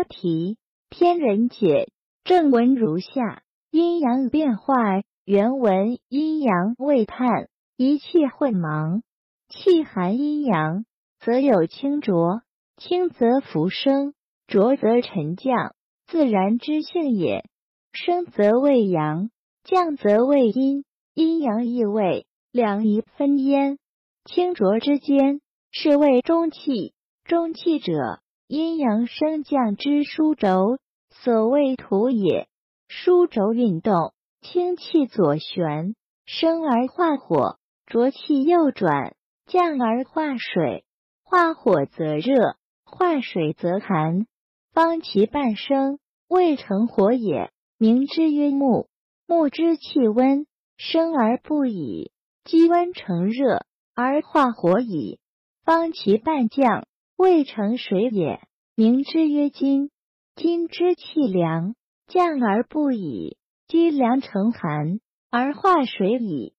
标题：天人解。正文如下：阴阳变化。原文：阴阳未判，一气混茫。气含阴阳，则有清浊；清则浮生，浊则沉降，自然之性也。升则为阳，降则为阴。阴阳异位，两仪分焉。清浊之间，是谓中气。中气者，阴阳升降之枢轴，所谓土也。枢轴运动，清气左旋，升而化火；浊气右转，降而化水。化火则热，化水则寒。方其半生，未成火也，名之曰木。木之气温，升而不已，积温成热而化火矣。方其半降。未成水也，名之曰金。金之气凉，降而不已，积凉成寒而化水矣。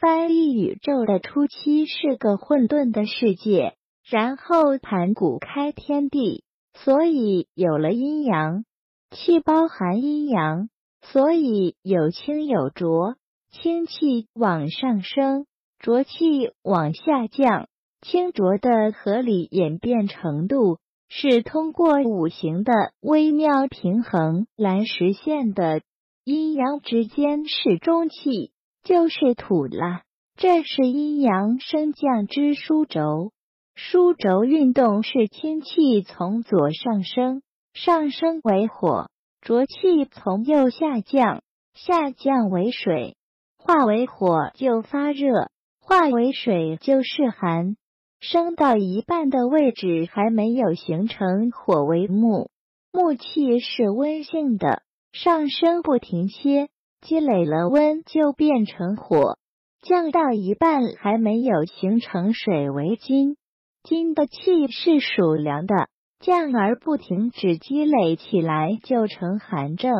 翻译宇宙的初期是个混沌的世界，然后盘古开天地，所以有了阴阳。气包含阴阳，所以有清有浊。清气往上升，浊气往下降。清浊的合理演变程度是通过五行的微妙平衡来实现的。阴阳之间是中气，就是土了。这是阴阳升降之枢轴。枢轴运动是清气从左上升，上升为火；浊气从右下降，下降为水。化为火就发热，化为水就是寒。升到一半的位置还没有形成火为木，木气是温性的，上升不停歇，积累了温就变成火。降到一半还没有形成水为金，金的气是属凉的，降而不停止积累起来就成寒症，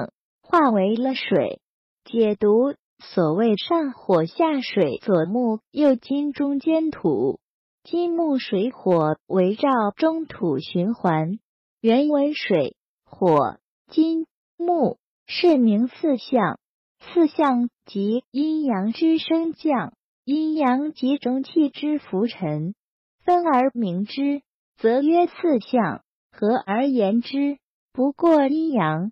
化为了水。解读所谓上火下水，左木右金，中间土。金木水火围绕中土循环，原为水火金木是名四象，四象即阴阳之升降，阴阳即中气之浮沉，分而明之，则曰四象；合而言之，不过阴阳；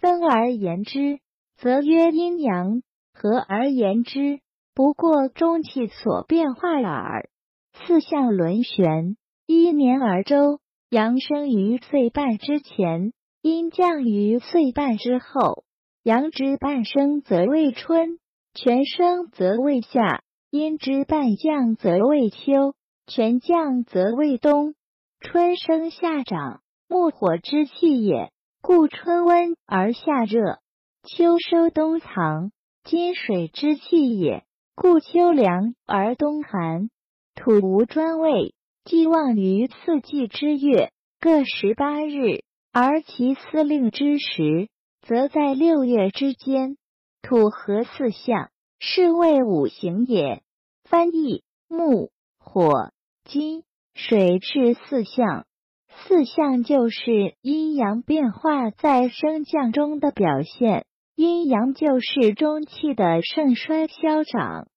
分而言之，则曰阴阳；合而言之，不过中气所变化耳。四象轮旋，一年而周。阳生于岁半之前，阴降于岁半之后。阳之半生则为春，全生则为夏；阴之半降则为秋，全降则为冬。春生夏长，木火之气也，故春温而夏热；秋收冬藏，金水之气也，故秋凉而冬寒。土无专位，既望于四季之月各十八日，而其司令之时，则在六月之间。土合四象，是谓五行也。翻译：木、火、金、水是四象，四象就是阴阳变化在升降中的表现。阴阳就是中气的盛衰消长。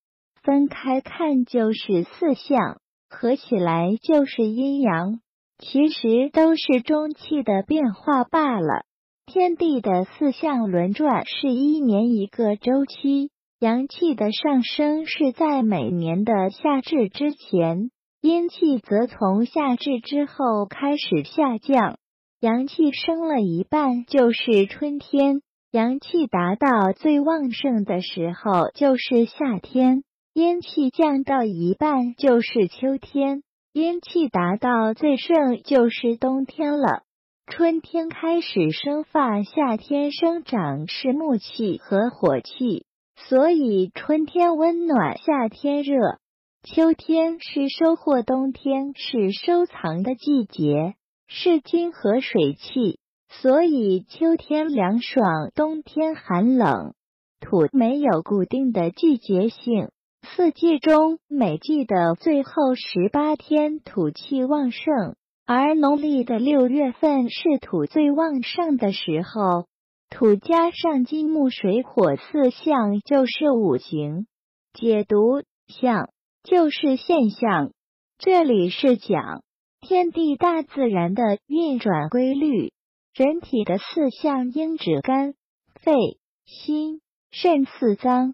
分开看就是四象，合起来就是阴阳，其实都是中气的变化罢了。天地的四象轮转是一年一个周期，阳气的上升是在每年的夏至之前，阴气则从夏至之后开始下降。阳气升了一半就是春天，阳气达到最旺盛的时候就是夏天。阴气降到一半就是秋天，阴气达到最盛就是冬天了。春天开始生发，夏天生长是木气和火气，所以春天温暖，夏天热。秋天是收获，冬天是收藏的季节，是金和水气，所以秋天凉爽，冬天寒冷。土没有固定的季节性。四季中，每季的最后十八天土气旺盛，而农历的六月份是土最旺盛的时候，土加上金木水火四象就是五行，解读象就是现象。这里是讲天地大自然的运转规律，人体的四象应指肝、肺、心、肾四脏。